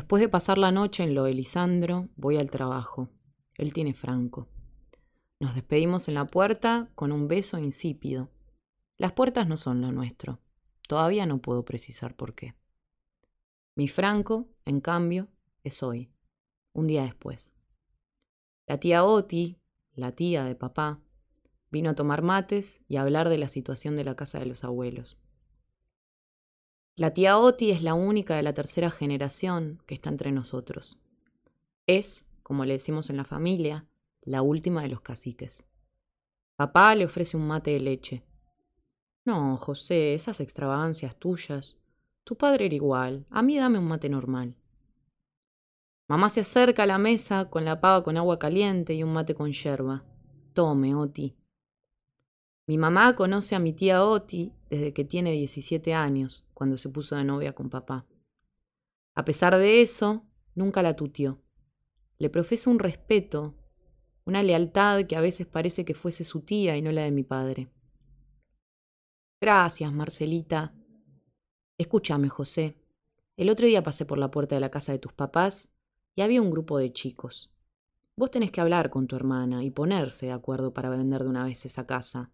Después de pasar la noche en lo de Lisandro, voy al trabajo. Él tiene Franco. Nos despedimos en la puerta con un beso insípido. Las puertas no son lo nuestro. Todavía no puedo precisar por qué. Mi Franco, en cambio, es hoy, un día después. La tía Oti, la tía de papá, vino a tomar mates y a hablar de la situación de la casa de los abuelos. La tía Oti es la única de la tercera generación que está entre nosotros. Es, como le decimos en la familia, la última de los caciques. Papá le ofrece un mate de leche. No, José, esas extravagancias tuyas. Tu padre era igual. A mí dame un mate normal. Mamá se acerca a la mesa con la pava con agua caliente y un mate con yerba. Tome, Oti. Mi mamá conoce a mi tía Oti desde que tiene 17 años, cuando se puso de novia con papá. A pesar de eso, nunca la tutió. Le profesa un respeto, una lealtad que a veces parece que fuese su tía y no la de mi padre. Gracias, Marcelita. Escúchame, José. El otro día pasé por la puerta de la casa de tus papás y había un grupo de chicos. Vos tenés que hablar con tu hermana y ponerse de acuerdo para vender de una vez esa casa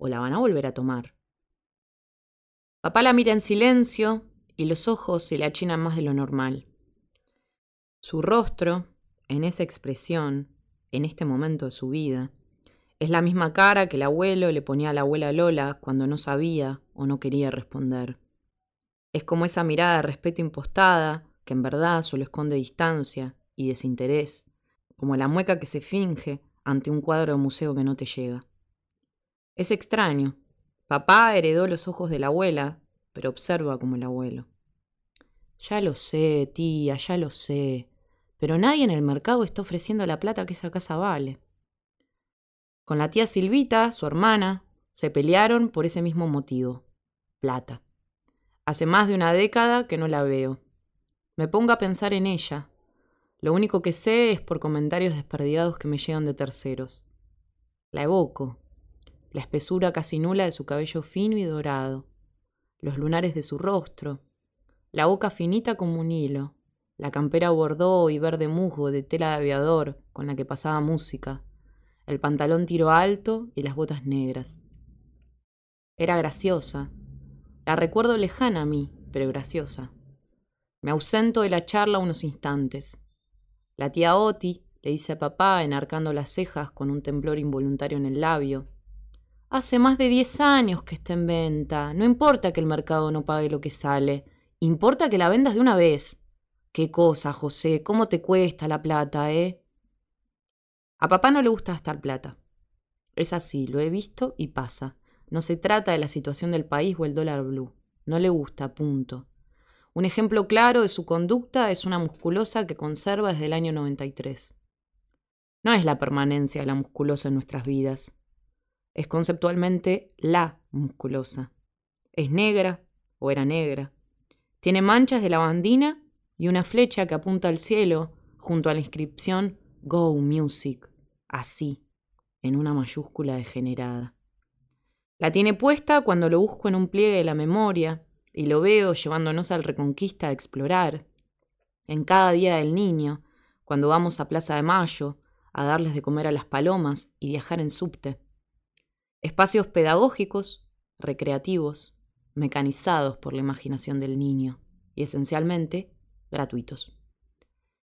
o la van a volver a tomar. Papá la mira en silencio y los ojos se le achinan más de lo normal. Su rostro, en esa expresión, en este momento de su vida, es la misma cara que el abuelo le ponía a la abuela Lola cuando no sabía o no quería responder. Es como esa mirada de respeto impostada que en verdad solo esconde distancia y desinterés, como la mueca que se finge ante un cuadro de museo que no te llega. Es extraño. Papá heredó los ojos de la abuela, pero observa como el abuelo. Ya lo sé, tía, ya lo sé, pero nadie en el mercado está ofreciendo la plata que esa casa vale. Con la tía Silvita, su hermana, se pelearon por ese mismo motivo, plata. Hace más de una década que no la veo. Me pongo a pensar en ella. Lo único que sé es por comentarios desperdigados que me llegan de terceros. La evoco, la espesura casi nula de su cabello fino y dorado, los lunares de su rostro, la boca finita como un hilo, la campera bordó y verde musgo de tela de aviador con la que pasaba música, el pantalón tiro alto y las botas negras. Era graciosa. La recuerdo lejana a mí, pero graciosa. Me ausento de la charla unos instantes. La tía Oti le dice a papá, enarcando las cejas con un temblor involuntario en el labio, Hace más de 10 años que está en venta. No importa que el mercado no pague lo que sale. Importa que la vendas de una vez. Qué cosa, José. ¿Cómo te cuesta la plata, eh? A papá no le gusta gastar plata. Es así, lo he visto y pasa. No se trata de la situación del país o el dólar blue. No le gusta, punto. Un ejemplo claro de su conducta es una musculosa que conserva desde el año 93. No es la permanencia de la musculosa en nuestras vidas, es conceptualmente la musculosa. Es negra o era negra. Tiene manchas de lavandina y una flecha que apunta al cielo junto a la inscripción Go Music, así, en una mayúscula degenerada. La tiene puesta cuando lo busco en un pliegue de la memoria y lo veo llevándonos al Reconquista a explorar. En cada día del niño, cuando vamos a Plaza de Mayo a darles de comer a las palomas y viajar en subte espacios pedagógicos, recreativos, mecanizados por la imaginación del niño y esencialmente gratuitos.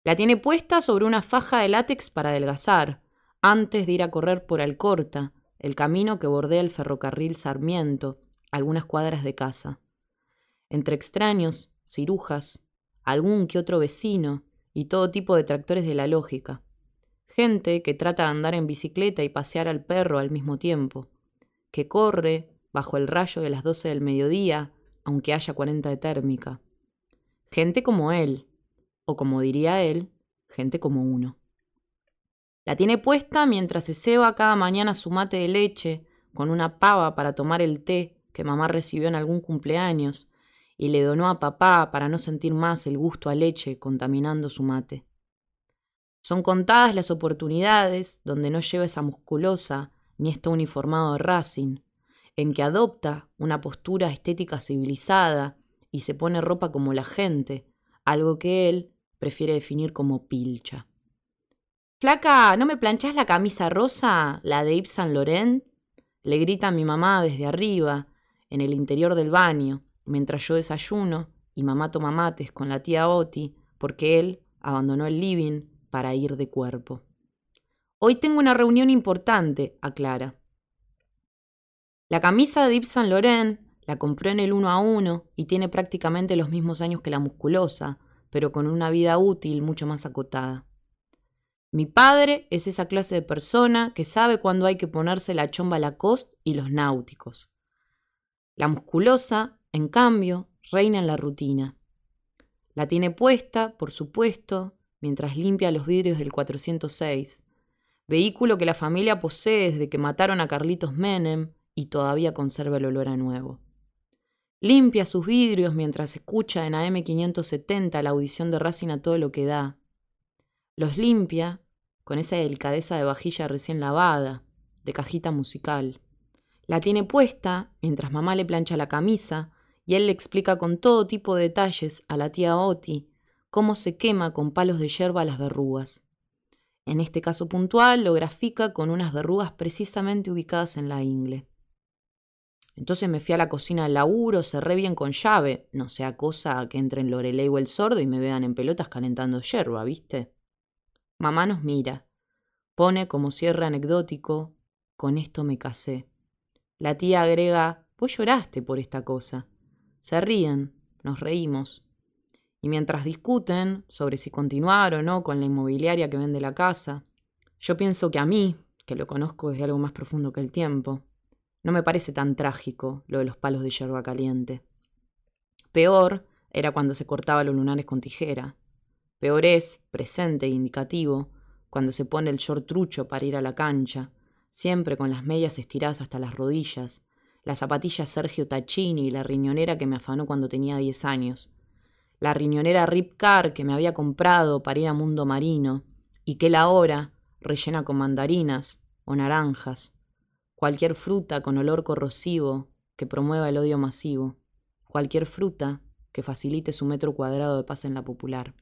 La tiene puesta sobre una faja de látex para adelgazar, antes de ir a correr por Alcorta, el camino que bordea el ferrocarril Sarmiento, algunas cuadras de casa. Entre extraños, cirujas, algún que otro vecino y todo tipo de tractores de la lógica. Gente que trata de andar en bicicleta y pasear al perro al mismo tiempo que corre bajo el rayo de las doce del mediodía, aunque haya cuarenta de térmica. Gente como él, o como diría él, gente como uno. La tiene puesta mientras se ceba cada mañana su mate de leche con una pava para tomar el té que mamá recibió en algún cumpleaños y le donó a papá para no sentir más el gusto a leche contaminando su mate. Son contadas las oportunidades donde no lleva esa musculosa ni está uniformado de Racing, en que adopta una postura estética civilizada y se pone ropa como la gente, algo que él prefiere definir como pilcha. Flaca, ¿no me planchás la camisa rosa, la de Yves Saint Laurent? Le grita a mi mamá desde arriba, en el interior del baño, mientras yo desayuno y mamá toma mates con la tía Oti, porque él abandonó el living para ir de cuerpo. Hoy tengo una reunión importante, aclara. La camisa de Yves Saint Laurent la compró en el uno a uno y tiene prácticamente los mismos años que la musculosa, pero con una vida útil mucho más acotada. Mi padre es esa clase de persona que sabe cuándo hay que ponerse la chomba Lacoste y los náuticos. La musculosa, en cambio, reina en la rutina. La tiene puesta, por supuesto, mientras limpia los vidrios del 406, vehículo que la familia posee desde que mataron a Carlitos Menem y todavía conserva el olor a nuevo. Limpia sus vidrios mientras escucha en AM570 la audición de Racing a todo lo que da, los limpia con esa delicadeza de vajilla recién lavada, de cajita musical. La tiene puesta mientras mamá le plancha la camisa y él le explica con todo tipo de detalles a la tía Oti cómo se quema con palos de yerba las verrugas. En este caso puntual lo grafica con unas verrugas precisamente ubicadas en la ingle. Entonces me fui a la cocina del laburo, cerré bien con llave, no sea cosa que entren Lorelei o el sordo y me vean en pelotas calentando yerba, ¿viste? Mamá nos mira. Pone como cierre anecdótico, con esto me casé. La tía agrega, vos lloraste por esta cosa. Se ríen, nos reímos. Y mientras discuten sobre si continuar o no con la inmobiliaria que vende la casa, yo pienso que a mí, que lo conozco desde algo más profundo que el tiempo, no me parece tan trágico lo de los palos de yerba caliente. Peor era cuando se cortaba los lunares con tijera, Peor es, presente e indicativo, cuando se pone el short trucho para ir a la cancha, siempre con las medias estiradas hasta las rodillas, la zapatilla Sergio Tacchini y la riñonera que me afanó cuando tenía 10 años, la riñonera Rip Car que me había comprado para ir a Mundo Marino, y que la hora rellena con mandarinas o naranjas, cualquier fruta con olor corrosivo que promueva el odio masivo, cualquier fruta que facilite su metro cuadrado de paz en la popular.